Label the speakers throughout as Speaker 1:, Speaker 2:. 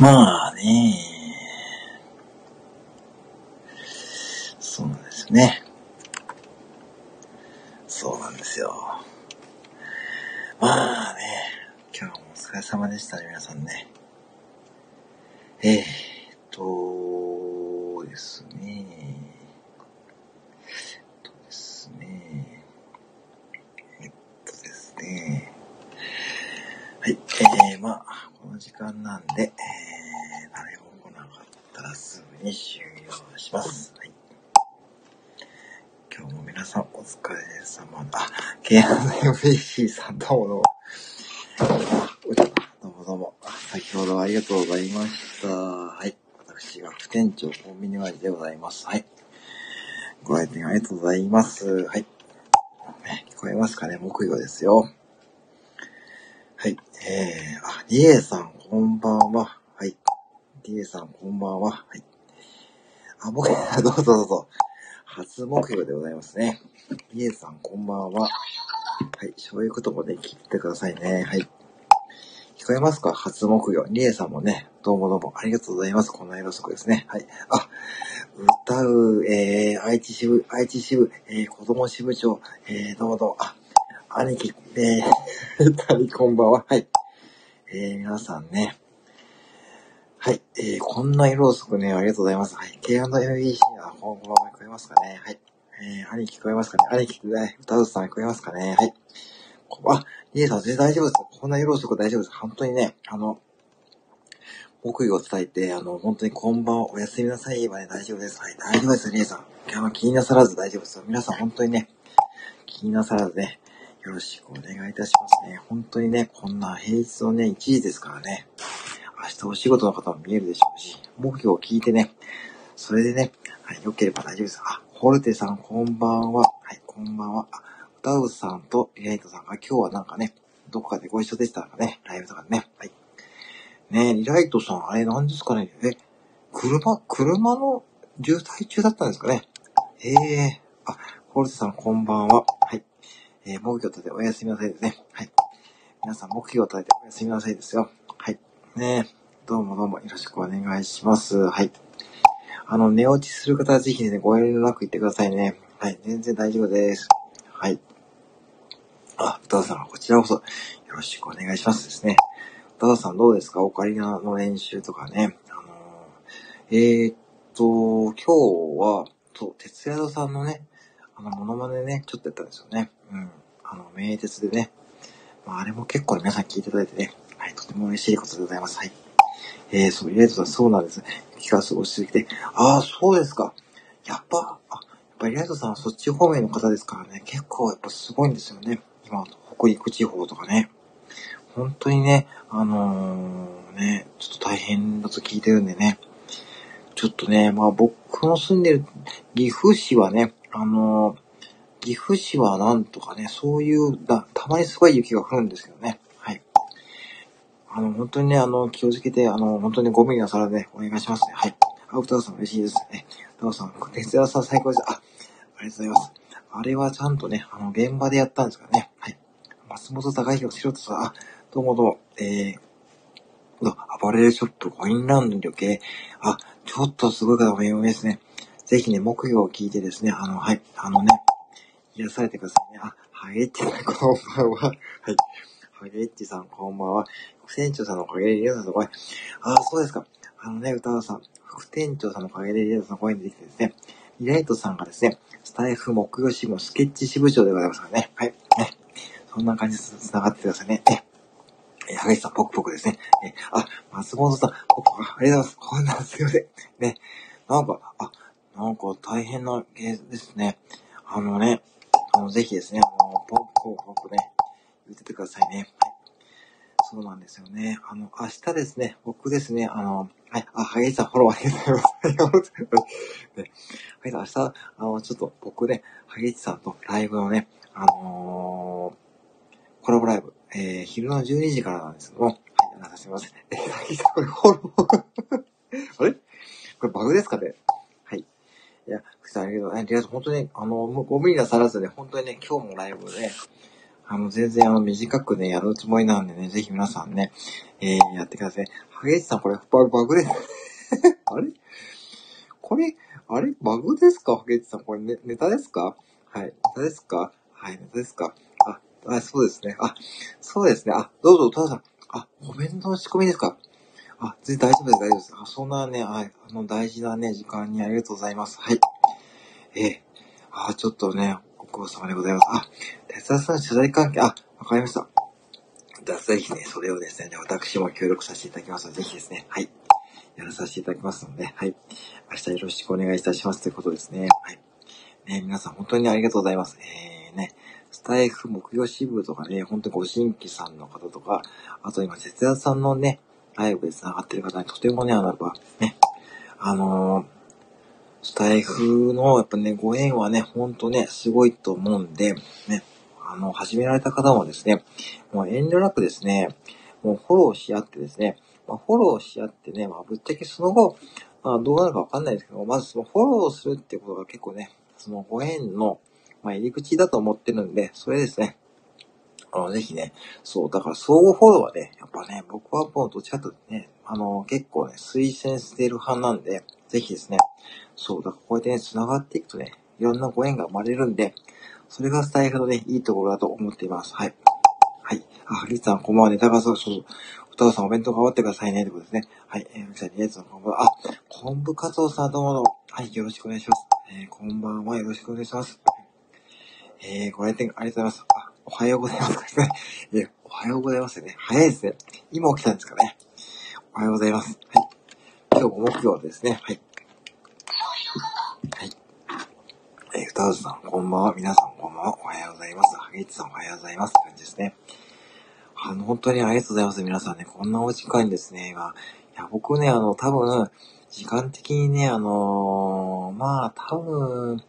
Speaker 1: まあね。そうですね。そうなんですよ。まあね。今日もお疲れ様でしたね、皆さんね。えー、っとですね。えっとですね。えっとですね。はい。えー、まあ、この時間なんで、えー、誰も来なかったらすぐに終了します。はい。今日も皆さんお疲れ様だ。あ、K&MBC さんどうもどうも。どうもどうも。先ほどはありがとうございました。はい。私が副店長コンビニ割でございます。はい。ご来店ありがとうございます。はい。聞こえますかね？木曜ですよ。はい。えー、あ、リエさん、こんばんは。はい。リエさん、こんばんは。はい。あ、僕、どうぞどうぞ。初目標でございますね。リエさん、こんばんは。はい。そういうこともね、聞いてくださいね。はい。聞こえますか？初目標。リエさんもね、どうもどうもありがとうございます。こんな色速ですね。はい。あ、歌う、えー、愛知支部、愛知支部、えー、子供支部長、えー、どうもどうも、あ、兄貴、えー、二人こんばんは。はい。えー、皆さんね。はい。えー、こんな色遅くね、ありがとうございます。はい。K&MBC は、こんばんは聞こえますかね。はい。えー、兄貴聞こえますかね？兄貴ってね、歌うさん聞こえますかね？はい。あ、リエさん全然大丈夫です。こんな色遅く大丈夫です。本当にね、あの、木曜を伝えて、あの、本当にこんばんは、おやすみなさい。はね、大丈夫です。はい。大丈夫です、リエさん。あの、気になさらず大丈夫ですよ。皆さん本当にね、気になさらずね、よろしくお願いいたしますね。本当にね、こんな平日のね、1時ですからね。明日お仕事の方も見えるでしょうし、目標を聞いてね、それでね、はい、良ければ大丈夫です。あ、ホルテさんこんばんは。はい、こんばんは。あ、歌うさんとリライトさんが今日はなんかね、どこかでご一緒でしたかね、ライブとかでね。はい。ねリライトさん、あれ何ですかねえ、車、車の渋滞中だったんですかねええー、あ、ホルテさんこんばんは。はい。えー、目標立てておやすみなさいですね。はい。皆さん、目標を立てておやすみなさいですよ。はい。ねどうもどうもよろしくお願いします。はい。あの、寝落ちする方はぜひね、ご遠慮なく言ってくださいね。はい。全然大丈夫です。はい。あ、歌田さん、こちらこそよろしくお願いしますですね。歌田さんどうですか？オカリナの練習とかね。あのー、えー、っと、今日は、そう、鉄矢さんのね、あの、モノマネね、ちょっとやったんですよね。うん。あの、名鉄でね。まあ、あれも結構皆さん聞いていただいてね。はい、とても嬉しいことでございます。はい。えー、そう、イレートさん、そうなんです。雪が過ごしてきて。ああ、そうですか。やっぱ、あ、やっぱりイレートさんはそっち方面の方ですからね。結構やっぱすごいんですよね。今、北陸地方とかね。本当にね、あのー、ね、ちょっと大変だと聞いてるんでね。ちょっとね、まあ僕の住んでる岐阜市はね、あのー、岐阜市はなんとかね、そういうだ、たまにすごい雪が降るんですけどね。あの、本当にね、あの、気をつけて、あの、本当にご無理なさらで、お願いしますね。はい。あ、歌田さん嬉しいですね。歌田さん、哲也さん最高です。あ、ありがとうございます。あれはちゃんとね、あの、現場でやったんですからね。はい。松本隆弘素人さん、あ、どうもどうも、えー、アパレルショップ、コインランドリー系、あ、ちょっとすごい方も有名ですね。ぜひね、木曜を聞いてですね、あの、はい、あのね、癒されてくださいね。あ、ハゲッチさん、こんばんは。はい。ハゲッチさん、こんばんは。副店長さんのおかげでリアさんの声。ああ、そうですか。あのね、歌田さん、副店長さんのおかげでリアさんの声にできてですね、リライトさんがですね、スタイフ木曜支部スケッチ支部長でございますからね。はい。ね。そんな感じで繋がってくださいね。え、え、ハゲさん、ポクポクですね。え、あ、松本さん、ポクポク、ありがとうございます。こんなんすいません。ね。なんか、あ、なんか大変なゲーですね。あのね、あの、ぜひですね、あの、ポクポクね、言っててくださいね。はい。そうなんですよね。あの、明日ですね、僕ですね、あの、はい、あ、ハゲさん、フォローありがとうございます。ありがとうございます。ね、ハゲさん、明日、あの、ちょっと僕ね、ハゲさんとライブのね、あのー、コラボライブ、えー、昼の12時からなんですけども、はい、あの、すみません。えー、ハゲさん、これフォロー？あれ？これバグですかね？はい。いや、福さん、ありがとう。ありがとう。本当に、あの、ご無理なさらずね、本当にね、今日もライブでね、あの、全然あの、短くね、やるつもりなんでね、ぜひ皆さんね、えー、やってください。ハゲイチさん、これ、バグバグです。あれ？これ、あれ？バグですか？ハゲイチさん、これネネタですか？はい。ネタですか？はい、ネタですか？あ、あ、そうですね。あ、そうですね。あ、どうぞ、たださん。あ、コメントの仕込みですか？あ、全然大丈夫です、大丈夫です。あ、そんなね、はい、あの、大事なね、時間にありがとうございます。はい。えー、あ、ちょっとね、ご苦労様でございます。あ、哲田さん、取材関係、あ、わかりました。じゃあ、ぜひね、それをですね、私も協力させていただきますので、ぜひですね、はい。やらさせていただきますので、はい。明日よろしくお願いいたしますということですね。はい。ね、皆さん本当にありがとうございます。えー、ね、スタイフ目標支部とかね、本当にご新規さんの方とか、あと今、節田さんのね、ライブで繋がってる方にとてもね、あの、ね、あのー、スタイフのやっぱね、ご縁はね、ほんとね、すごいと思うんで、ね、あの、始められた方もですね、もう遠慮なくですね、もうフォローし合ってですね、まあ、フォローし合ってね、まあ、ぶっちゃけその後、まあ、どうなるかわかんないですけど、まずそのフォローするってことが結構ね、そのご縁の、まあ、入り口だと思ってるんで、それですね。あの、ぜひね、そう、だから相互フォローはね、やっぱね、僕はもうどっちかとね、あの、結構ね、推薦してる派なんで、ぜひですね、そう、だからこうやってね、繋がっていくとね、いろんなご縁が生まれるんで、それがスタイフのね、いいところだと思っています。はい。はい。あ、リツさん、こんばんはね。高そう、そう、お父さんお弁当頑張ってくださいね。ってことですね。はい。えー、みさんに、リツさん、こんばんは。あ、昆布カツオさん、どうもどうも。はい、よろしくお願いします。えー、こんばんは。よろしくお願いします。えー、ご来店ありがとうございます。あ、おはようございます。えー、おはようございますね。早いですね。今起きたんですかね。おはようございます。はい。今日も木曜ですね。はい。はい。えー、ふたうずさん、こんばんは。皆さん、こんばんは。おはようございます。はげちさん、おはようございます。感じですね。あの、本当にありがとうございます。皆さんね、こんなお時間にですね、今、いや、僕ね、あの、多分、時間的にね、あのー、まあ、多分、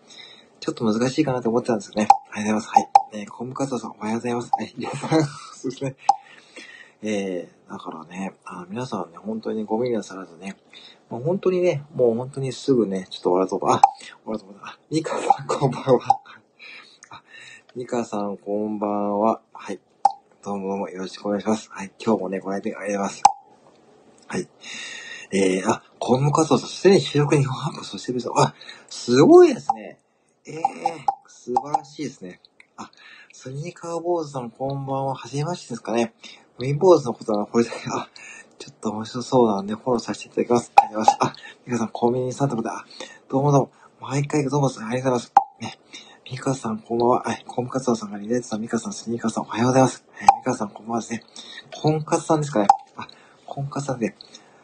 Speaker 1: ちょっと難しいかなと思ってたんですよね。ありがとうございます。はい。えー、コムカツさん、おはようございます。はい。そうですね。えー、だからね、あ皆さんね、本当にごめんなさらずね、もう本当にね、もう本当にすぐね、ちょっと終わるとこ、あ、終わるとこだ。あ、ミカさんこんばんは。あ、ミカさんこんばんは。はい。どうもどうもよろしくお願いします。はい。今日もね、ご来店ありがとうございます。はい。えー、あ、コムカツオさん、すでに収録にアップそしてる。あ、すごいですね。ええー、素晴らしいですね。あ、スニーカー坊主さんこんばんは。はじめましてですかね。ウィン坊主のことはこれで、あ、ちょっと面白そうなんでフォローさせていただきます。ありがとうございます。あ、ミカさん、コンビニさんってことで、あ、どうもどうも。毎回どうもありがとうございます。ね。ミカさん、こんばんは。はい、コンカツオさんがリレートさん、ミカさん、スニーカーさん、おはようございます。はい、ミカさん、こんばんはですね。コンカツさんですかね。あ、コンカツさんで。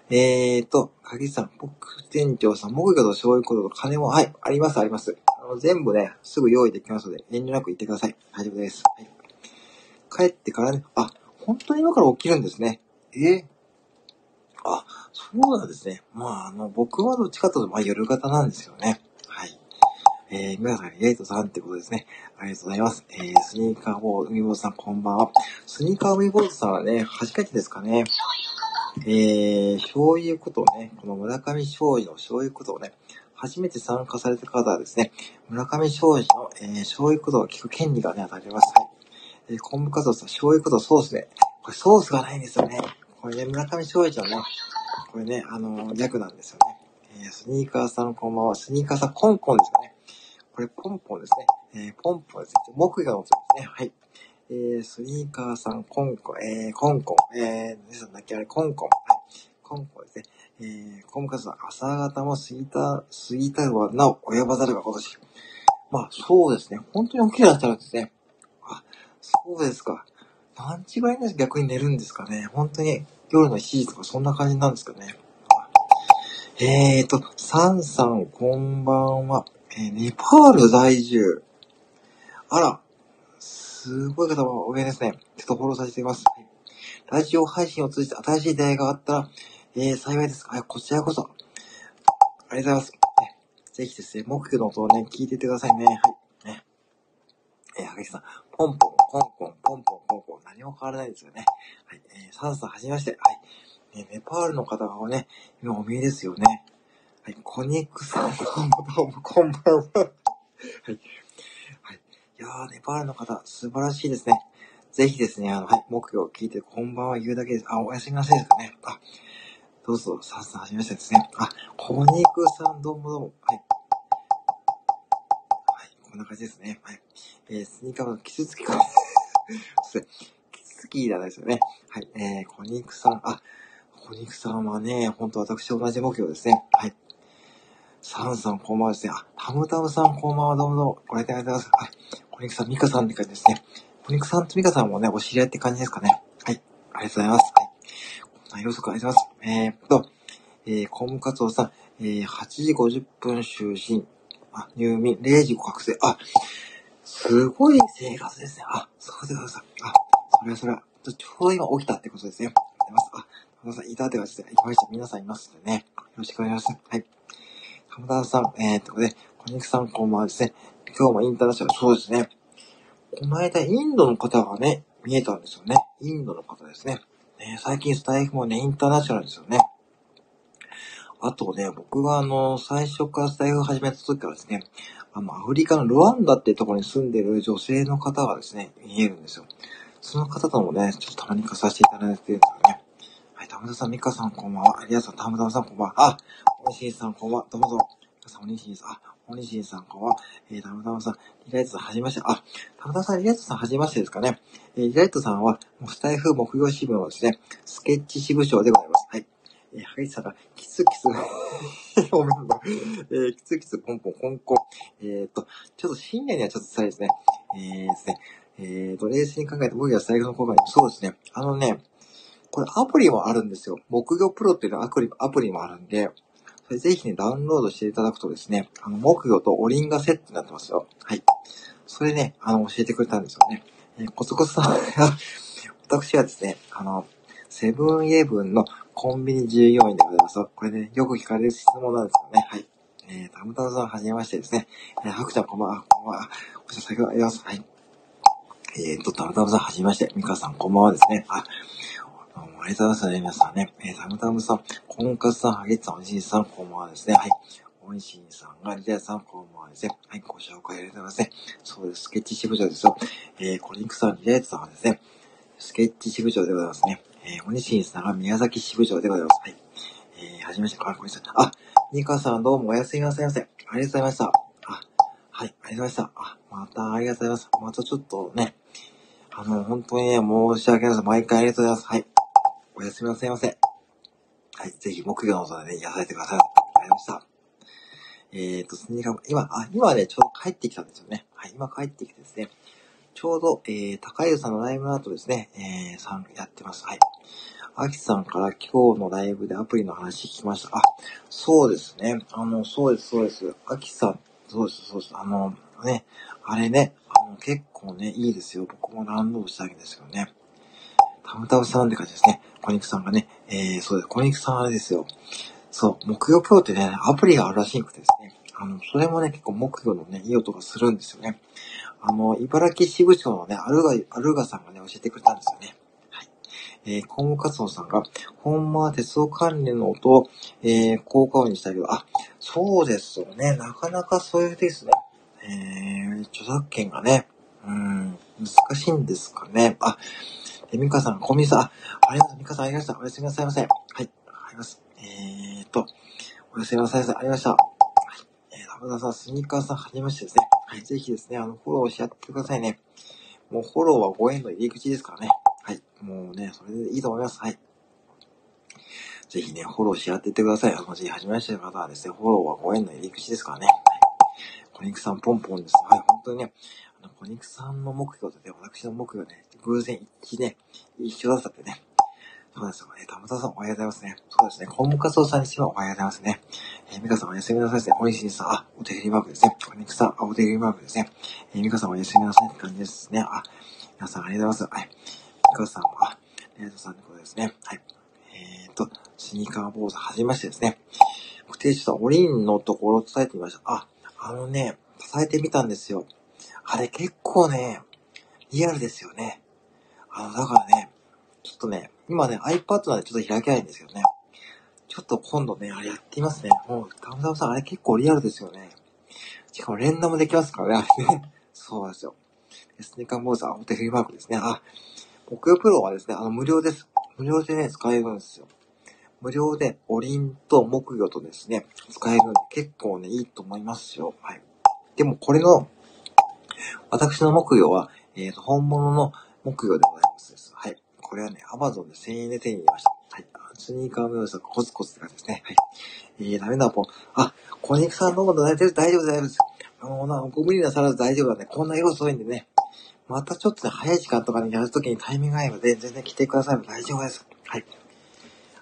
Speaker 1: えーと、かぎさん、僕店長さん、木魚と醤油ことと金も、はい、あります、あります。あの、全部ね、すぐ用意できますので、遠慮なく言ってください。大丈夫です。はい。帰ってからね、あ、本当に今から起きるんですね。え？ー、あ、そうなんですね。まあ、あの、僕はどっちかというと、まあ、夜型なんですよね。はい。えー、皆さん、リエイトさんってことですね。ありがとうございます。えー、スニーカーボー、海坊主さん、こんばんは。スニーカー海坊主さんはね、初めてですかね。えー、醤油ことをね、この村上醤油の醤油ことをね、初めて参加された方はですね、村上醤油の、えー、醤油ことを聞く権利がね、与えられます。はい。えー、昆布カツオさん、醤油ことソースで、これソースがないんですよね。これね、村上正一のね、これね、あのー、略なんですよね。えー、スニーカーさんこんばんは。スニーカーさん、コンコンですかね。これ、ポンポンですね。えー、ポンポンですね。木魚の音ですね。はい。えー、スニーカーさん、コンコン、えー、コンコン、えー、何さんだっけ？あれ、コンコン。はい。コンコンですね。えー、コンカツさん、朝方も過ぎた、過ぎたはなお、及ばざるが今年。まあ、そうですね。本当に起きてらっしゃるんですね。そうですか。何時ぐらいに逆に寝るんですかね。本当に夜の7時とかそんな感じなんですかね。えーと、サンさんこんばんは。えー、ネパール在住。あら、すごい方もお見えですね。ちょっとフォローさせています。ラジオ配信を通じて新しい出会いがあったら、えー、幸いです。はい、こちらこそ。ありがとうございます。ぜひですね、木魚の音をね、聞いていてくださいね。はい。ね。えー、はげさん、ポンポン、ポンポン、ポンポン、ポンポン、何も変わらないですよね。はい。えー、サンさん、はじめまして。はい。ね、ネパールの方がね、今お見えですよね。はい。コニックさん、こんばんは。こんばんは。はい。はい。いやー、ネパールの方、素晴らしいですね。ぜひですね、あの、はい、目標を聞いて、こんばんは言うだけです。あ、おやすみなさいですかね。あ、どうぞ、さっさんはじめましてですね。あ、小肉さんどうもどうも。はい。はい、こんな感じですね。はい。えー、スニーカーのキツツキか。すいキツツキじゃないですよね。はい、えー、小肉さん、あ、小肉さんはね、ほんと私同じ目標ですね。はい。サンさんこんばんはですね。あ、タムタムさんこんばんはどうもどうも。ご来店ありがとうございます。はい。小肉さん、ミカさんって感じですね。小肉さんとミカさんもね、お知り合いって感じですかね。はい。ありがとうございます。はい。こんな予測ありがとうございます。えー、と、えー、コムカツオさん、えー、8時50分就寝。あ、入眠、0時5覚醒。あ、すごい生活ですね。あ、そうでございます。あ、それはそれは、ちょうど今起きたってことですね。ありがとうございます。あ、皆さん、いたって感じですね、いました。皆さんいますんでね。よろしくお願いします。はい。鎌田さん、えー、ということで、小肉さんこんばんはですね。今日もインターナショナル、そうですね。この間、インドの方がね、見えたんですよね。インドの方ですね。ね最近スタイフもね、インターナショナルですよね。あとね、僕があの、最初からスタイフを始めた時からですね、あの、アフリカのルワンダってところに住んでる女性の方がですね、見えるんですよ。その方ともね、ちょっとたまに行かさせていただいてるんですよね。はい、たむたさん、みかさんこんばんは。ありがとう、たむたむさんこんばんは。あ、おにしんさんこんばんは。どうぞ。皆さん、おにしんさん、あ、おにしんさんこんばんは。えー、たむたむさん、リライトさん、はじめまして。あ、たむたむさん、リライトさん、はじめましてですかね。えー、リライトさんは、スタイフ木曜支部のですね、スケッチ支部長でございます。はい。えー、はげさんが、キツキツ ごめんな。えー、キツキツポンポンコンコン。えー、っと、ちょっと深夜にはちょっと辛いですね。えーですね。えーと、冷静に考えて僕が最後の効果に、そうですね。あのね、これアプリもあるんですよ。木魚プロっていうのアプリアプリもあるんで、それぜひね、ダウンロードしていただくとですね、あの、木魚とおりんがセットになってますよ。はい。それね、あの、教えてくれたんですよね。えー、コツコツさん私はですね、あの、セブンイレブンのコンビニ従業員でございます。これね、よく聞かれる質問なんですよね。はい。えー、たむたむさんはじめましてですね。えー、はくちゃんこんばんは、こんばんは。おしゃ先ほどあります。はい。えーと、たむたむさんはじめまして。みかさんこんばんはですね。あ、どうもありがとうございますね、皆さんね。えー、たむたむさん、こんかつさん、はげつさん、おいしいさん、こんばんはですね。はい。おいしいさんが、リタさん、こんばんはですね。はい、ご紹介ありがとうございますね。そうです、スケッチ支部長ですよ。えー、コリンクさん、リタさんはですね、スケッチ支部長でございますね。えー、おにしんさんが宮崎支部長でございます。はい。えー、はじめまして、かわこいさん。あ、ニカさんどうもおやすみなさいませ。ありがとうございました。あ、はい、ありがとうございました。あ、またありがとうございます。またちょっとね、あの、本当にね、申し訳ないです。毎回ありがとうございます。はい。おやすみなさいませ。はい。ぜひ、木魚の音でね、癒されてください。ありがとうございました。えーと、スニーカー、今、あ、今ね、ちょうど帰ってきたんですよね。はい。今帰ってきてですね、ちょうど、えー、高湯さんのライブの後ですね、えー、さん、やってます。はい。アキさんから今日のライブでアプリの話聞きました。あ、そうですね。あの、そうです、そうです。アキさん、そうです、そうです。あの、ね、あれね、あの、結構ね、いいですよ。僕もラウンドしたわけですよね。タムタムさんって感じですね。コニクさんがね、えー、そうです。コニクさんあれですよ。そう、木曜プロってね、アプリがあるらしくてですね。あの、それもね、結構木曜のね、いい音がするんですよね。あの、茨城支部長のね、アルガ、アルガさんがね、教えてくれたんですよね。はいえー、コムカツオさんが、ほんまは鉄道関連の音を、えー、効果音にしたけど、あ、そうですよね。なかなかそういうですね。えー、著作権がね、うん、難しいんですかね。あ、え、ミカさん、コンビニさん、あ、ありがとう、ミカさんありました。おやすみなさいませ。はい、あります。えーと、おやすみなさいませ。ありました。はい、えー、ラブダさん、スニーカーさん、はじめましてですね。はい、ぜひですね、あの、フォローし合ってくださいね。もうフォローはご縁の入り口ですからね。はい。もうね、それでいいと思います。はい。ぜひね、フォローし合ってってください。あの、ぜひ始めましての方はですね、フォローはご縁の入り口ですからね。はい。小肉さんポンポンです。はい、本当にね、あの、小肉さんの目標とね、私の目標ね、偶然一致ね、一緒だったってね。そうですよね。たまたさんおはようございますね。そうですね。コムカツオさんにしてはおはようございますね。えー、ミカさんおやすみなさいですね。おいしいさん、あ、お手振りマークですね。お肉さん、あ、お手振りマークですね。えー、ミカさんおやすみなさいって感じですね。あ、皆さんありがとうございます。はい。ミカさんは、レイトさんのことですね。はい。えーと、スニーカー坊主はじめましてですね。僕、停止したおりんのところを伝えてみました。あ、あのね、伝えてみたんですよ。あれ結構ね、リアルですよね。あの、だからね、ちょっとね、今ね、iPad なんでちょっと開けないんですよね。ちょっと今度ね、あれやってみますね。もう、たむたむさん、あれ結構リアルですよね。しかも連打もできますからね、あれね。そうですよ。スニーカーモーザー、お手振りマークですね。あ、木曜プロはですね、あの、無料です。無料でね、使えるんですよ。無料で、おりんと木魚とですね、使えるんで、結構ね、いいと思いますよ。はい。でも、これの、私の木魚は、えっ、ー、と、本物の木魚でございます。これはね、アマゾンで1000円で手に入れました。はい。スニーカーの良さコツコツって感じですね。はい。えー、ダメだ、もう。あ、小肉さんどうも大丈夫、大丈夫、大丈夫です。あの、な、ご無理なさらず大丈夫だね。こんな色遅いんでね。またちょっとね、早い時間とかにやるときにタイミング合えば全然来てください。大丈夫です。はい。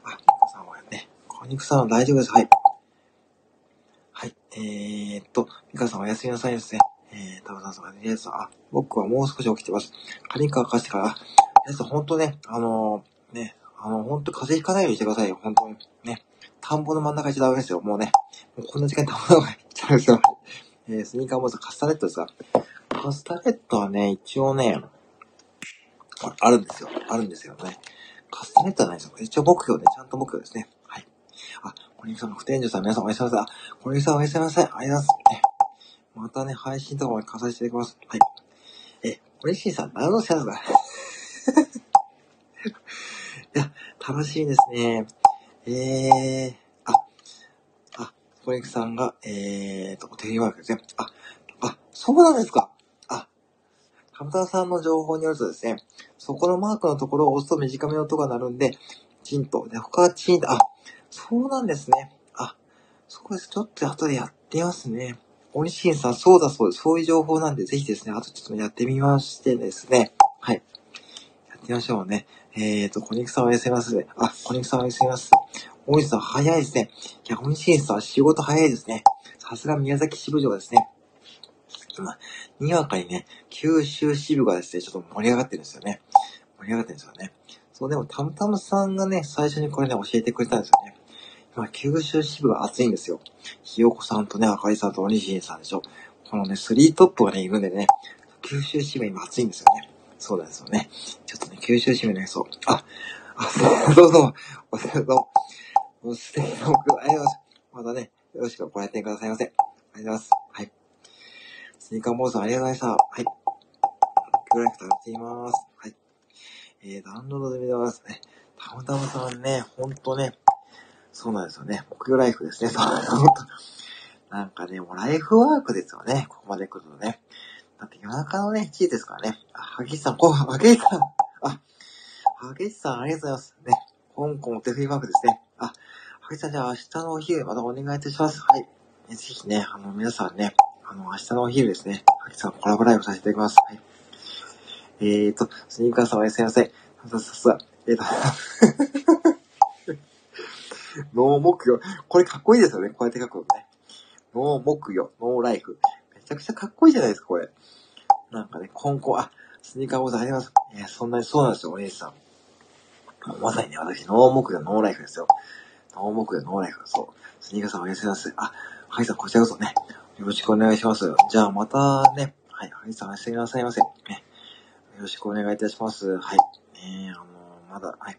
Speaker 1: あ、皆さんはね、小肉さんは大丈夫です。はい。はい。えー、っと、ミカさんおやすみなさいですね。えー、タブさんさん、リエさ、あ、僕はもう少し起きてます。カリンカー貸してから、皆さんほんとね、あのー、ね、あの、ほんと風邪ひかないようにしてくださいよ。本当に。ね。田んぼの真ん中行っちゃダメですよ。もうね。もうこんな時間に田んぼの中行っちゃうんですよ。えー、スニーカーもカスタネットですかカスタネットはね、一応ね、あるんですよ。あるんですよね。カスタネットはないですよ。一応目標で、ちゃんと目標ですね。はい。あ、小西さんの副店長さん、皆さんおやすみなさい。小西さんおやすみなさい。ありがとうございます。またね、配信とかも加させていきます。はい。え、小西さん、何の幸せだいや、楽しいですね。えー、あ、あ、小西さんが、えーと、テレワークですね。あ、あ、そうなんですか。あ、ハムタさんの情報によるとですね、そこのマークのところを押すと短めの音が鳴るんで、チンと。で、他はチンと。あ、そうなんですね。あ、そうです。ちょっと後でやってますね。おにしんさん、そうだそうです。そういう情報なんで、ぜひですね、あとちょっとやってみましてですね。はい。やってみましょうね。えーと、小肉さんおやすみます。あ、小肉さんおやすみます。大西さん、早いですね。いや、おにしんさん、仕事早いですね。さすが宮崎支部長ですね。今、にわかにね、九州支部がですね、ちょっと盛り上がってるんですよね。盛り上がってるんですよね。そう、でも、たむたむさんがね、最初にこれね、教えてくれたんですよね。今、九州支部が熱いんですよ。ひよこさんとね、あかりさんとおにしんさんでしょ。このね、スリートップがね、いるんでね、九州支部今熱いんですよね。そうなんですよね。ちょっとね、九州支部ね、そう。あ、あ、どうぞ、お世話どうも。素敵な僕、ありがとうございます。またね、よろしくご来店くださいませ。ありがとうございます。はい。スニーカーモーさんありがとうございました。はい。グライフ食べています。はい。えー、ダウンロードで見てますね。たまたまさんね、ほんとね、そうなんですよね。目標ライフですね。そう、なんかね、もうライフワークですよね。ここまで来るとね。だって夜中のね、1時ですからね。あ、はげしさん、こう、はげしさん。あ、はげしさん、ありがとうございます。ね。香港お手振りワークですね。あ、はげしさん、じゃあ明日のお昼、またお願いいたします。はい。ぜひね、あの、皆さんね、あの、明日のお昼ですね。はげしさん、コラボライブさせていただきます。はい。えーと、スニーカーさんおやすみなさい。さささ、えーと、No 木魚。これかっこいいですよね。こうやって書くのね。 No 木魚、 No Life。めちゃくちゃかっこいいじゃないですか、これ。なんかね、今後、あ、スニーカー講座あります。いや、そんなにそうなんですよ、お姉さん。まさにね、私、 No 木魚、 No Life ですよ。 No 木魚、 No Life。そう。スニーカーさんおやすみなさい。あ、ハイさん、こちらこそね。よろしくお願いします。じゃあ、またね。はい、ハイさんおやすみなさいませ。ね。よろしくお願いいたします。はい。ねあのまだ、はい。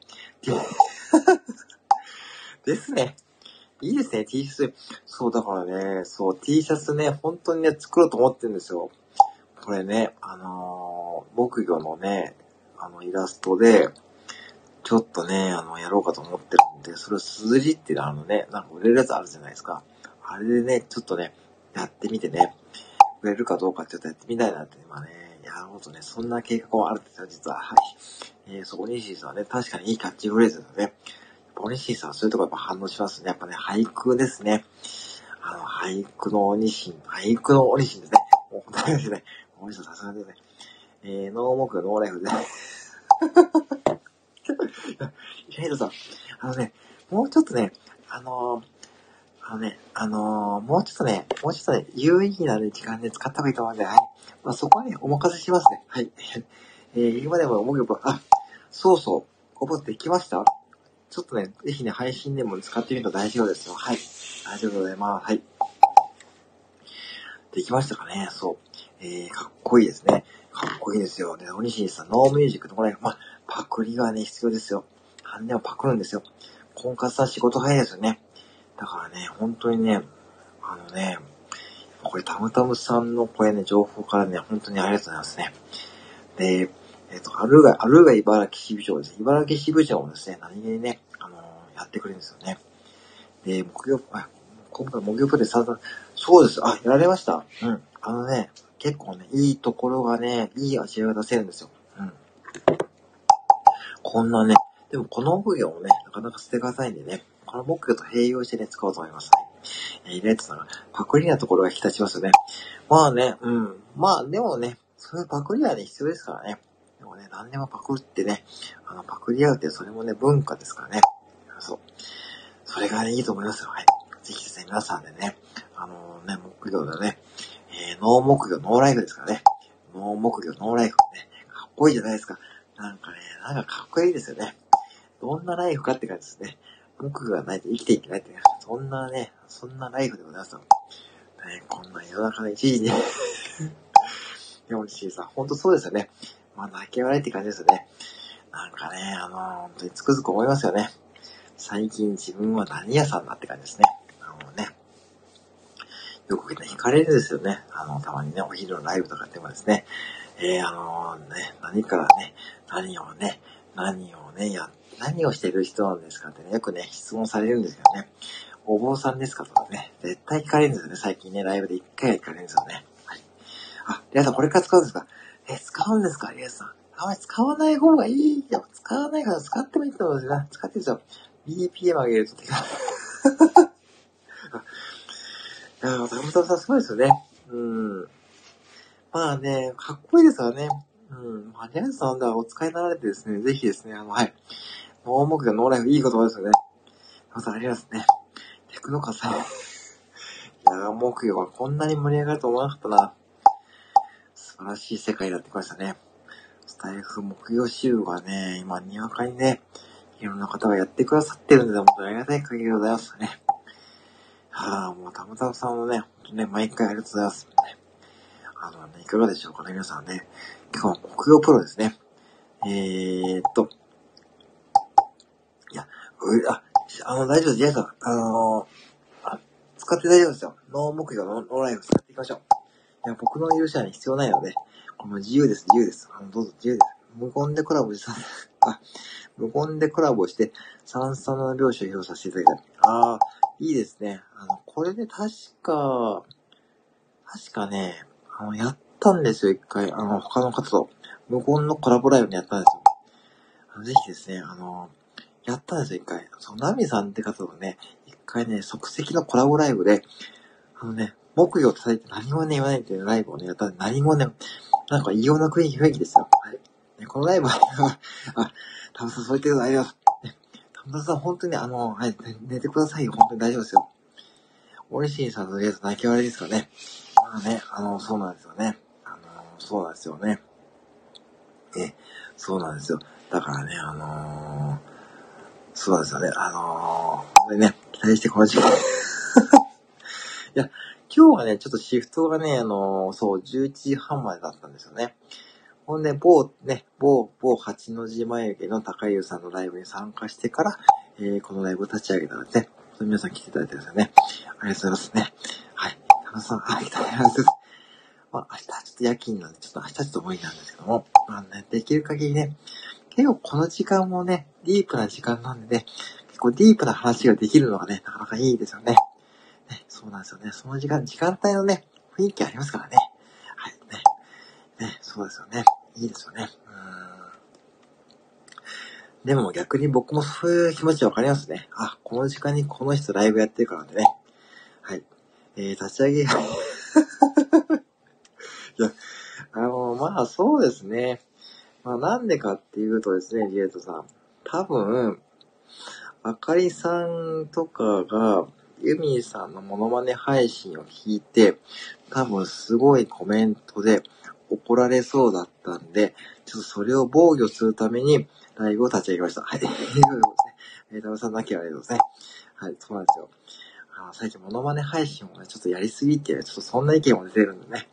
Speaker 1: で すね。いいですね、T シャツ。そう、だからね、そう、T シャツね、本当にね、作ろうと思ってるんですよ。これね、あのー、木魚のね、あの、イラストで、ちょっとね、あの、やろうかと思ってるんで、それをすずりっていうのあのね、なんか売れるやつあるじゃないですか。あれでね、ちょっとね、やってみてね、売れるかどうかちょっとやってみたいなって、今ね、やろうとね、そんな計画もあるんですよ、実は。はい。えー、そこにシーさんはね、確かにいいキャッチフレーズですね。ポニシーさんそういうとこやっぱ反応しますね。やっぱね、俳句ですね。あの、俳句の鬼神、俳句の鬼神ですね。もう本当ですね。鬼神さんさすがですね。えー、ノーモク、ノーライフで、ね。イライトさん、あのね、もうちょっとね、あのー、あのね、あのー、もうちょっとね、もうちょっとね、有意義な、ね、時間で使った方がいいと思うんで、はい。まあ、そこはね、お任せしますね。はい。えー、今でも思うよ、あ、そうそう、ごぼできましたちょっとね、ぜひね、配信でも使ってみると大丈夫ですよ。はい。大丈夫でございます。はい。できましたかね？そう。えー、かっこいいですね。かっこいいですよ。で、おにしんさん、ノーミュージックのこれ、まあ、パクリがね、必要ですよ。半年はパクるんですよ。婚活さん仕事早いですよね。だからね、本当にね、あのね、これ、たむたむさんのこれね、情報からね、本当にありがとうございますね。で、えっ、と、あるが、あるが茨城支部長です。茨城支部長もですね、何気にね、やってくれるんですよね。で、木曜、あ、今回木曜プレイさそうです。あ、やられましたうん。あのね、結構ね、いいところがね、いい味が出せるんですよ。うん。こんなね、でもこの木魚もね、なかなか捨てがたいんでね、この木魚と併用してね、使おうと思います。はい。えー、意外とさ、パクリなところが引き立ちますよね。まあね、うん。まあでもね、そういうパクリはね、必要ですからね。でもね、何でもパクってね、あの、パクリ合うってそれもね、文化ですからね。そう。それがね、いいと思いますよ。はい。ぜひですね、皆さんでね、あのー、ね、木魚でね、えー、ノー木魚、ノーライフですからね。ノー木魚、ノーライフね。かっこいいじゃないですか。なんかね、なんかかっこいいですよね。どんなライフかって感じですね。木魚がないと生きていけないって、ねそんなね、そんなライフでございますよ。ね、こんな夜中の1時に でも、しさん、ほんとそうですよね。まあ、泣き笑いって感じですよね。なんかね、あのー、本当につくづく思いますよね。最近自分は何屋さんだって感じですね。あのね、よくね、惹かれるんですよね。あの、たまにね、お昼のライブとかってもですね、えー、あのー、ね、何からね、何をね、何をね、や、何をしてる人なんですかってね、よくね、質問されるんですけどね、お坊さんですかとかね、絶対聞かれるんですよね。最近ね、ライブで一回は聞かれるんですよね。はい。あ、リアさんこれから使うんですか？え、使うんですかリアさん。あまり使わない方がいいよ。使わないから使ってもいいと思うんですよ。使ってるんですよ。BPM 上げると手が。いや、タムタムさんすごいですよね。うん。まあね、かっこいいですからね。うん。まあ、ニャンさんはお使いになられてですね、ぜひですね、あの、はい。ノーモクがノーライフいい言葉ですよね。タムさんありますね。テクノカさん。いや、木魚はこんなに盛り上がると思わなかったな。素晴らしい世界になってきましたね。スタイフ木魚集がね、今、にわかにね、いろんな方がやってくださってるんで、本当にありがたい限りでございますね。はあ、もうたまたまさんのね、本当ね、毎回ありがとうございます。ね、あのね、いかがでしょうかね、皆さんね。今日は木曜プロですね。えー、っと、いや、あ、あの、大丈夫です。ジェイさん、あの、あ、使って大丈夫ですよ。ノー木曜ノーライフ使っていきましょう。いや、僕の許しは必要ないので、この自由です、自由です。あの、どうぞ自由です。無言でコラボした、あ、無言でコラボして、三々の拍子を披露させていただきたい。ああ、いいですね。あの、これで確か、確かね、あの、やったんですよ、一回。あの、他の方と。無言のコラボライブにやったんですよ。あのぜひですね、あの、やったんですよ、一回。その、ナミさんって方とね、一回ね、即席のコラボライブで、あのね、木魚を叩いて何もね、言わないっていうライブをね、やったんで、何もね、なんか異様な、雰囲気ですよ。このライブは、あ、タムさんそう言ってくださいよ。ね、タムさん本当にあの、はい、寝てくださいよ。本当に大丈夫ですよ。オリシンさんのやつ泣き笑いですかね。まあね、あの、そうなんですよね。あの、そうなんですよね。え、そうなんですよ。だからね、あのー、そうなんですよね。あのー、本当にね、期待してこの時間。いや、今日はね、ちょっとシフトがね、あのー、そう、11時半までだったんですよね。ほんで、某ね、某、某八の字眉毛の高優さんのライブに参加してから、えー、このライブを立ち上げたので、ね、皆さん来ていただいてですよね。ありがとうございますね。はい。高さん、はい、ありがとうございます。まあ、明日ちょっと夜勤なんで、ちょっと明日ちょっと無理なんですけども、まあね、できる限りね、結構この時間もね、ディープな時間なんでね、結構ディープな話ができるのがね、なかなかいいですよね。ね、そうなんですよね。その時間、時間帯のね、雰囲気ありますからね。はい、ね。ね、そうですよね。いいですよね。でも逆に僕もそういう気持ちわかりますね。あ、この時間にこの人ライブやってるからね。はい。えー、立ち上げ、いや、あの、まあそうですね。まあなんでかっていうとですね、ジエットさん。多分、あかりさんとかが、ユミーさんのモノマネ配信を聞いて、多分すごいコメントで、怒られそうだったんで、ちょっとそれを防御するために、ライブを立ち上げました。はい。ということですね。えー、タムさんなきゃありがとうございますね。はい、そうなんですよ。あの、最近モノマネ配信をね、ちょっとやりすぎっていう、ちょっとそんな意見も出てるんでね。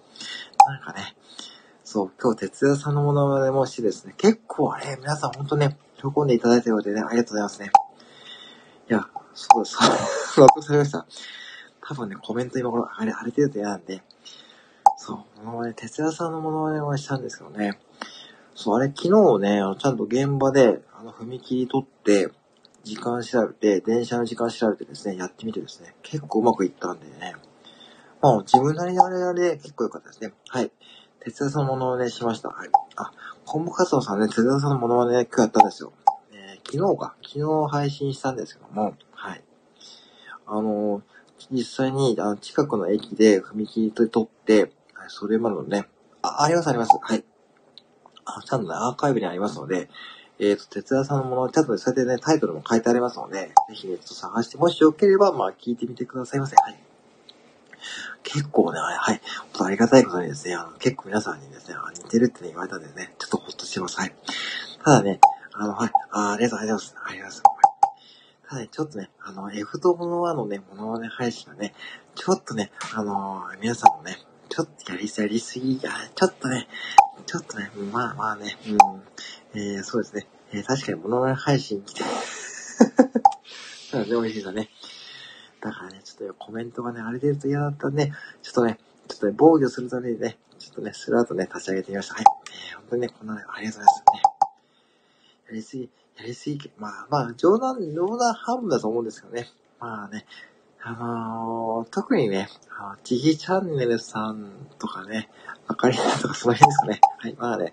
Speaker 1: なんかね、そう、今日、哲也さんのモノマネもしてですね、結構あれ、皆さんほんとね、喜んでいただいてるのでね、ありがとうございますね。いや、そうです。納得されました。多分ね、コメント今頃、あれ、荒れてると嫌なんで、そう、ものまね、哲也さんのものまねをしたんですけどね。そう、あれ昨日ね、ちゃんと現場で、あの、踏切取って、時間調べて、電車の時間調べてですね、やってみてですね、結構うまくいったんでね、まあ、自分なりにあれあれ結構良かったですね。はい。哲也さんのものまねしました。はい。あ、コンボ活動さんね、哲也さんのものまね今日やったんですよ。えー、昨日か。昨日配信したんですけども、はい。あのー、実際に、あの、近くの駅で踏切取って、はい、それまでのね、あ、ありますあります。はい。あ、ちゃんとね、アーカイブにありますので、えっ、ー、と、哲也さんのもの、ちゃんとね、そうやってね、タイトルも書いてありますので、ぜひね、ちょっと探して、もしよければ、まあ、聞いてみてくださいませ。はい。結構ね、はい、本当ありがたいことにですね、あの、結構皆さんにですね、あ似てるって、ね、言われたんでね、ちょっとほっとしてます。はい。ただね、あの、はい、あありがとうございます。ありがとうございます。ただね、ちょっとね、あの、F とモノワのね、モノマネ配信がね、ちょっとね、あのー、皆さんもね、ちょっとやりやりすぎが、ちょっとね、ちょっとね、まあまあね、うん、えー、そうですね、えー、確かにモノマネ配信来て、そうですね、美味しいだね。だからね、ちょっとコメントがね、荒れてると嫌だったんで、ちょっとね、ちょっとね、防御するためにね、ちょっとね、スラーとね、立ち上げてみました。はい。えー、本当にね、こんなね、ありがとうございますね。やりすぎ、やりすぎ、まあまあ、冗談、冗談半分だと思うんですけどね。まあね、あのー、特にね、あちひチャンネルさんとかね、あかりさんとかその辺ですかね。はい、まあね。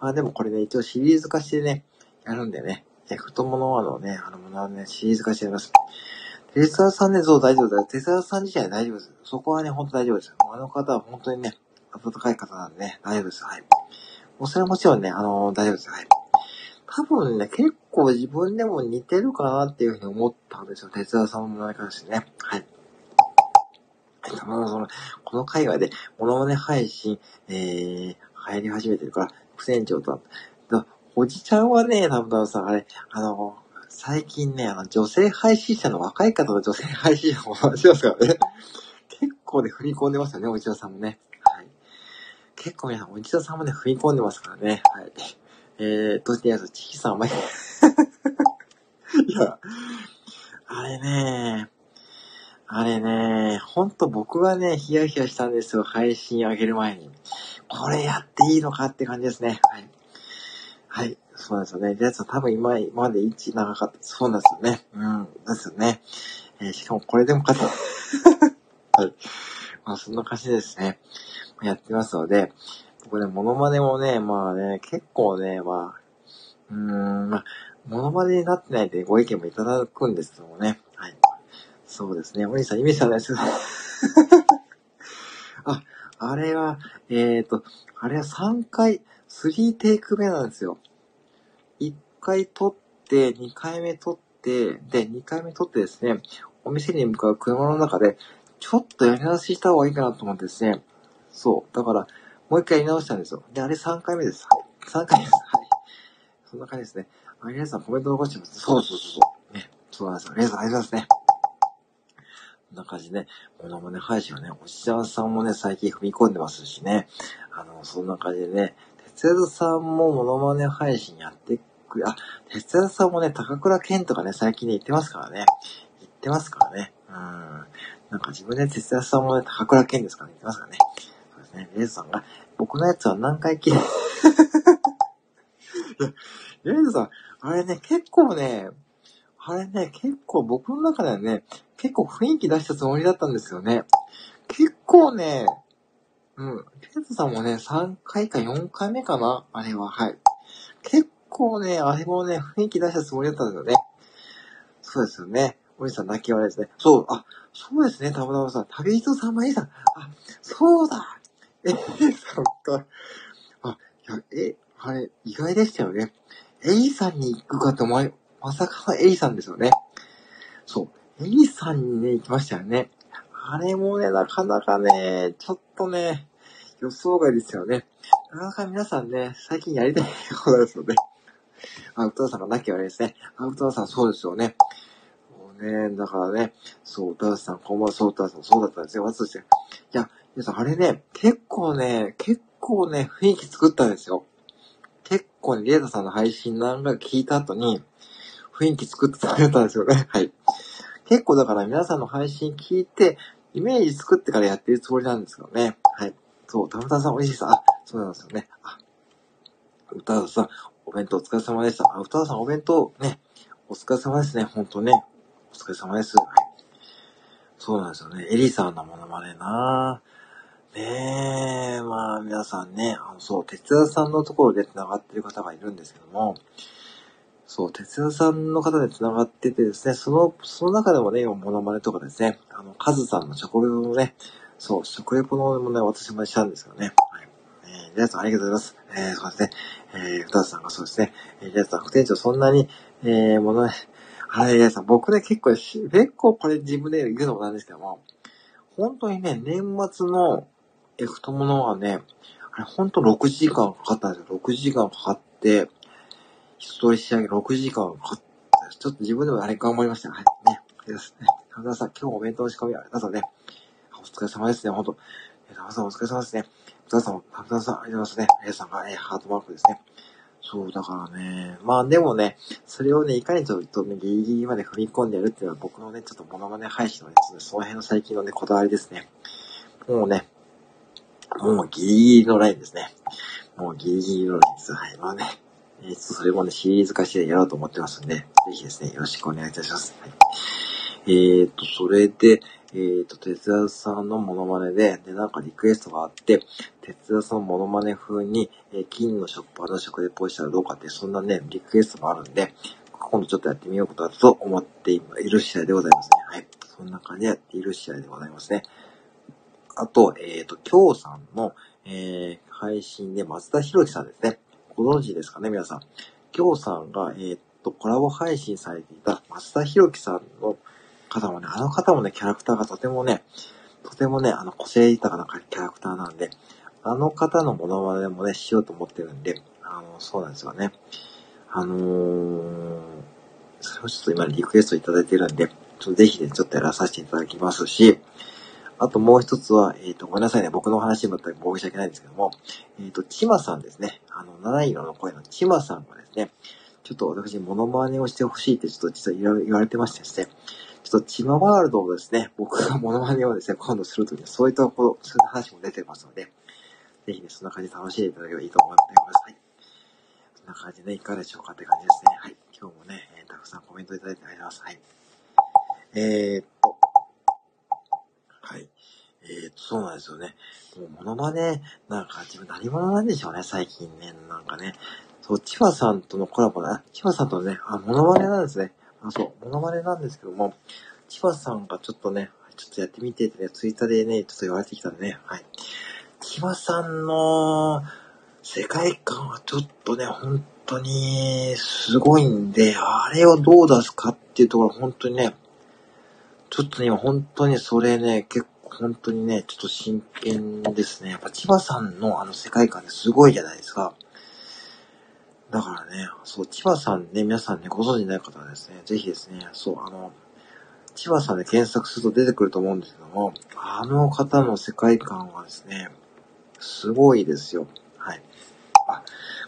Speaker 1: まあでもこれね、一応シリーズ化してね、やるんでね、え、太もののね、あのものはね、シリーズ化してやります。テスラさんね、そう大丈夫だよ。テスラさん自体大丈夫です。そこはね、ほんと大丈夫です。あの方は本当にね、温かい方なんでね、大丈夫です。はい。もうそれはもちろんね、あのー、大丈夫です。はい。多分ね、結構自分でも似てるかなっていうふうに思ったんですよ。哲也さんの物まねからしね。はい。その、この海外で物まね配信、えー、流行り始めてるから、副船長と、おじちゃんはね、多分さ、あれ、あの、最近ね、あの、女性配信者の若い方の女性配信者も同じですからね。結構ね、踏み込んでますよね、おじちゃんさんもね。はい。結構皆さん、おじちゃんさんもね、踏み込んでますからね。はい。えー、とりあえず、チキさん、お前。いや、あれね、あれね、ほんと僕はね、ヒヤヒヤしたんですよ、配信上げる前に。これやっていいのかって感じですね。はい。はい。そうなんですよね。でやつは多分今まで1長かった。そうなんですよね。うん。ですよね。えー、しかもこれでも勝った。はい。まあそんな感じですね。やってますので、僕ね、モノマネもね、まあね、結構ね、まあ、うーん、まあ、モノマネになってないってご意見もいただくんですけどもね。はい。そうですね。お兄さん、イメージさんです あ、あれは、えっ、ー、と、あれは3回、3テイク目なんですよ。1回撮って、2回目撮って、で、2回目撮ってですね、お店に向かう車の中で、ちょっとやり直しした方がいいかなと思ってですね、そう。だから、もう一回やり直したんですよ。で、あれ3回目です。はい。3回目です。はい。そんな感じですね。あ、皆さんコメント残してます。そうそうそうそう。ね。そうなんですよ。皆さんありがとうございますね。こんな感じで、ね、モノマネ配信はね、おじちゃんさんもね、最近踏み込んでますしね。あの、そんな感じでね、哲也さんもモノマネ配信やってくれ、あ、哲也さんもね、高倉健とかね、最近ね、言ってますからね。言ってますからね。うん。なんか自分で哲也さんもね、高倉健ですからね、言ってますからね。そうですね。レイズさんが、僕のやつは何回切れ、レイズさん、あれね、結構ね、あれね、結構僕の中ではね、結構雰囲気出したつもりだったんですよね。結構ね、うん。ケイトさんもね、3回か4回目かな？あれは、はい。結構ね、あれもね、雰囲気出したつもりだったんですよね。そうですよね。おじさん泣き笑いですね。そう、あ、そうですね、たまたまさん。旅人さん、まいさん。あ、そうだ。え、そっか。あ、いや、え、あれ、意外でしたよね。エイさんに行くかと思い、まさかのエイさんですよね。そう。エイさんにね、行きましたよね。あれもね、なかなかね、ちょっとね、予想外ですよね。なかなか皆さんね、最近やりたいことですよね。あ、歌さんがなきゃあれですね。あ、歌さんそうですよね。そうね、だからね、そう、歌さん、こんばんは、そう、歌さん、そうだったんですよ。私として。いや、皆さん、あれね、結構ね、結構ね、雰囲気作ったんですよ。結構ね、リエタさんの配信なんか聞いた後に、雰囲気作ってたんですよね。はい。結構だから皆さんの配信聞いて、イメージ作ってからやってるつもりなんですけどね。はい。そう、たむたさん美味しいさ。あ、そうなんですよね。あ、歌うさん、お弁当お疲れ様でした。あ、歌うさんお弁当ね、お疲れ様ですね。ほんとね。お疲れ様です。はい。そうなんですよね。エリさんのものまねなぁねえ、まあ皆さんね、あの、そう、哲也さんのところで繋がってる方がいるんですけども、そう、哲也さんの方で繋がっててですね、その、その中でもね、今モノマネとかですね、あの、カズさんの食レポのね、そう、食レポのもね、私もしたんですよね。はい。えー、皆さんありがとうございます。えー、そうですね。えー、ふたさんがそうですね。えー、皆さん、副店長そんなに、えー、ものね、はい、皆さん、僕ね、結構、結構これ自分で言うのもなんですけども、本当にね、年末の、え、太ものはね、あれ、ほんと6時間かかったんですよ。6時間かかって、一通り仕上げ6時間かかった。ちょっと自分でもあれ頑張りました。はい。ね。ですね。田村さん、今日お弁当の仕込みありがとうね。お疲れ様ですね、ほんと。え、田村さんお疲れ様ですね。田村さんも、田村さん、ありがとうございますね。皆さんが、え、ハートマークですね。そう、だからね。まあでもね、それをね、いかにちょっとね、ギリギリまで踏み込んでやるっていうのは僕のね、ちょっとモノマネ配信のね、その辺の最近のね、こだわりですね。もうね、もうギリギリのラインですね。もうギリギリのラインです。はい。まあね、えっー、それもね、シリーズ化してやろうと思ってますんで、ぜひですね、よろしくお願いいたします。はい。えーと、それで、えーと、哲也さんのモノマネで、で、なんかリクエストがあって、哲也さんのモノマネ風に、えー、金の食パンの食レポしたらどうかって、そんなね、リクエストもあるんで、今度ちょっとやってみようかと思っている次第でございますね。はい。そんな感じでやっている次第でございますね。あと、えっ、ー、と、京さんの、えー、配信で松田博樹さんですね。ご存知ですかね、皆さん。京さんが、えー、っと、コラボ配信されていた松田博樹さんの方もね、あの方もね、キャラクターがとてもね、とてもね、あの、個性豊かなキャラクターなんで、あの方のモノマネもね、しようと思ってるんで、あの、そうなんですよね。あのー、それをちょっと今リクエストいただいてるんで、ちょっとぜひね、ちょっとやらさせていただきますし、あともう一つは、えっ、ー、と、ごめんなさいね、僕の話にもったら申し訳ないんですけども、えっ、ー、と、ちまさんですね。あの、七色の声のちまさんがですね、ちょっと私、モノマネをしてほしいってちょっと実は言われてましてですね、ちょっとちまワールドをですね、僕がモノマネをですね、今度するときにそういったことそういう話も出てますので、ぜひね、そんな感じで楽しんでいただければいいと思っております。はい。そんな感じでね、いかがでしょうかって感じですね。はい。今日もね、えー、たくさんコメントいただいてありがとうございます。はい。えー、っと、えー、っと、そうなんですよね。もう、モノマネ、なんか自分何者なんでしょうね、最近ね。なんかね。そう、千葉さんとのコラボだ。千葉さんとね、あ、モノマネなんですね。あ、そう、モノマネなんですけども、千葉さんがちょっとね、ちょっとやってみてってね、ツイッターでね、ちょっと言われてきたんでね、はい。千葉さんの世界観はちょっとね、本当にすごいんで、あれをどう出すかっていうところ本当にね、ちょっとね、本当にそれね、結本当にね、ちょっと真剣ですね。やっぱ千葉さんのあの世界観ですごいじゃないですか。だからね、そう、千葉さんね、皆さんね、ご存知ない方はですね、ぜひですね、そう、あの、千葉さんで検索すると出てくると思うんですけども、あの方の世界観はですね、すごいですよ。はい。あ、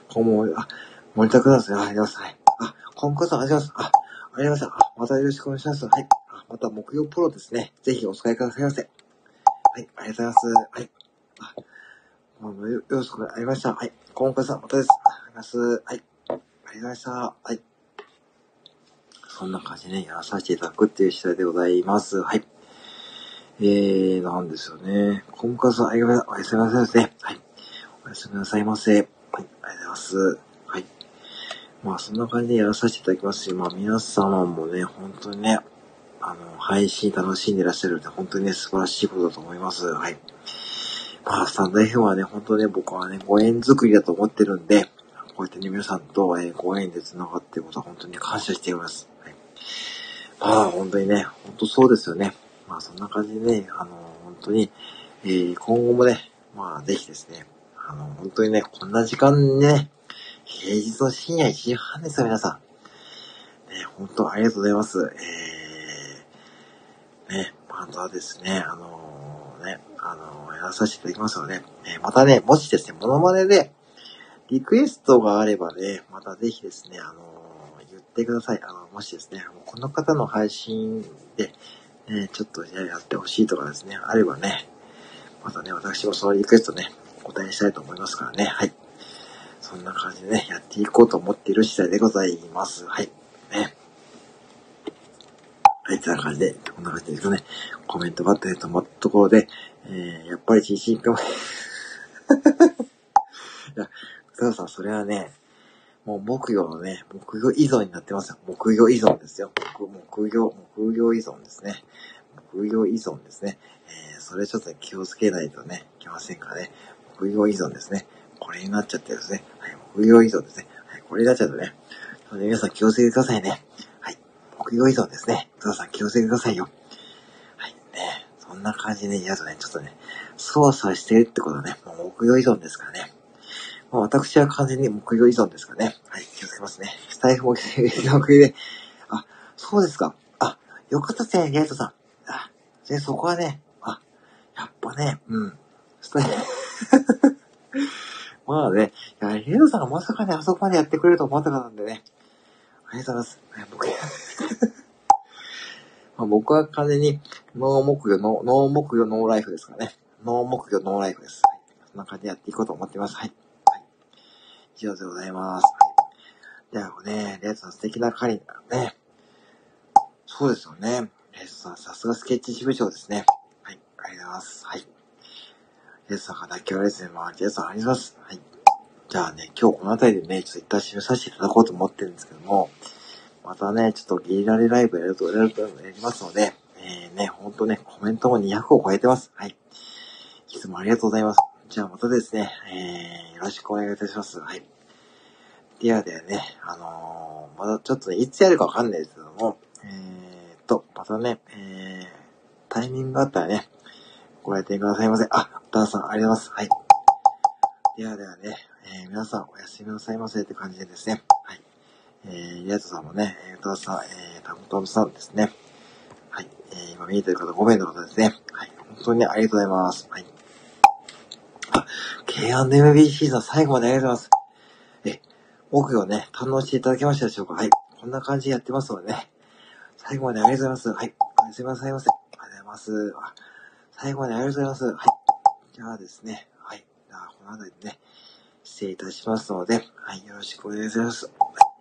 Speaker 1: こうも、あ、森田ください。あ、りがとうございます。あ、コンクさん、ありがとうございます。あ、ありがとうございます。あ、またよろしくお願いします。はい。あ、また木曜プロですね。ぜひお使いくださいませ。はい、ありがとうございます。はい。あ、もうよろしくありました。はい。今回さん、またです。ありがとうございます。はい。ありがとうございました。はい。そんな感じでね、やらさせていただくっていう次第でございます。はい。えー、なんですよね。今回さん、ありがとうございます。おやすみなさいですね。はい。おやすみなさいませ。はい。ありがとうございます。はい。まあ、そんな感じでやらさせていただきますし、まあ、皆様もね、本当にね、あの、配信楽しんでいらっしゃるって本当にね、素晴らしいことだと思います。はい。まあ、スタンド F はね、本当ね、僕はね、ご縁作りだと思ってるんで、こうやってね、皆さんと、えー、ご縁で繋がっていることは本当に感謝しています。はい。まあ、本当にね、本当そうですよね。まあ、そんな感じでね、あの、本当に、えー、今後もね、まあ、ぜひですね、あの、本当にね、こんな時間にね、平日の深夜1時半ですよ、皆さん。ね、本当ありがとうございます。えーね、またですね、あのー、ね、あのー、やらさせていただきますので、えまたね、もしですね、モノマネで、リクエストがあればね、またぜひですね、あの言ってください。あの、もしですね、この方の配信で、ね、ちょっとやってほしいとかですね、あればね、またね、私もそのリクエストね、お答えしたいと思いますからね、はい。そんな感じでね、やっていこうと思っている次第でございます。はい。はい、そんな感じで、こんな感じですかね。コメントがあったりと思ったところで、えー、やっぱり地震かも。いや、草さん、それはね、もう木魚のね、木魚依存になってますよ。木魚依存ですよ。木魚、木魚依存ですね。木魚依存ですね。えー、それちょっと気をつけないとね、いけませんからね。木魚依存ですね。これになっちゃってですね。はい、木魚依存ですね。はい、これになっちゃうとね。皆さん気をつけてくださいね。木魚依存ですね。皆さん気をつけてくださいよ。はい、ね。そんな感じで、やとね、ちょっとね、操作してるってことはね、もう木魚依存ですからね。まあ、私は完全に木魚依存ですからね。はい、気をつけますね。スタイフも木魚で、あ、そうですか。あ、よかったっすね、ゲートさん。あ、で、そこはね、あ、やっぱね、うん。スタイフ まあね、いや、ゲートさんがまさかね、あそこまでやってくれると思ってたかなんでね。ありがとうございます。僕、まあ、僕は完全にノー木魚、ノー木魚、ノーライフですからね。ノー木魚、ノーライフです。はい、そんな感じでやっていこうと思っています。はい。はい以上でございます。はいではね、レッツさん素敵な狩りだね。そうですよね。レッツさんさすがスケッチ支部長ですね。はい、ありがとうございます。はい。レッツさんが泣き笑いですね。まあ、レッツさんありがとうございます。はい。じゃあね、今日この辺りでね、ちょっと一旦締めさせていただこうと思ってるんですけども、またね、ちょっとゲリラレライブやると、やるとやりますので、えー、ね、ほんとね、コメントも200を超えてます。はい。いつもありがとうございます。じゃあまたですね、えー、よろしくお願いいたします。はい。ではではね、あのー、まだちょっとね、いつやるかわかんないですけども、えーと、またね、えー、タイミングがあったらね、ご来店くださいませ。あ、ダンさん、ありがとうございます。はい。ではではね、えー、皆さんおやすみなさいませって感じでですね、はい。えー、リアトさんもね、えー、ダンさん、えー、タムトムさんですね。はい。えー、今見えてる方5名の方ですね。はい。本当にありがとうございます。はい。あ K&MBC さん最後までありがとうございます。え、奥をね、堪能していただけましたでしょうか？はい。こんな感じでやってますのでね。最後までありがとうございます。はい。おやすみなさいませ。ありがとうございます。あ最後までありがとうございます。はい。じゃあですね。はい。じゃあ、この辺りでね、失礼いたしますので、はい。よろしくお願いします。はい。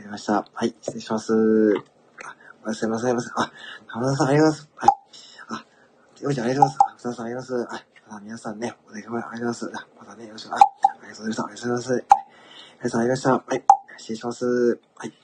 Speaker 1: りました。はい。失礼します。おやすみなさいませ。あ、浜田さんありがとうございます。はい。あ、よいちゃんありがとうございます。浜田さんありがとうございます。はい。皆さんね、お出かけありがとうございます。またね、よろしく。あ、ありがとうございました。ありがとうございます。はい皆さんありがとうございました。はい。失礼します。はい。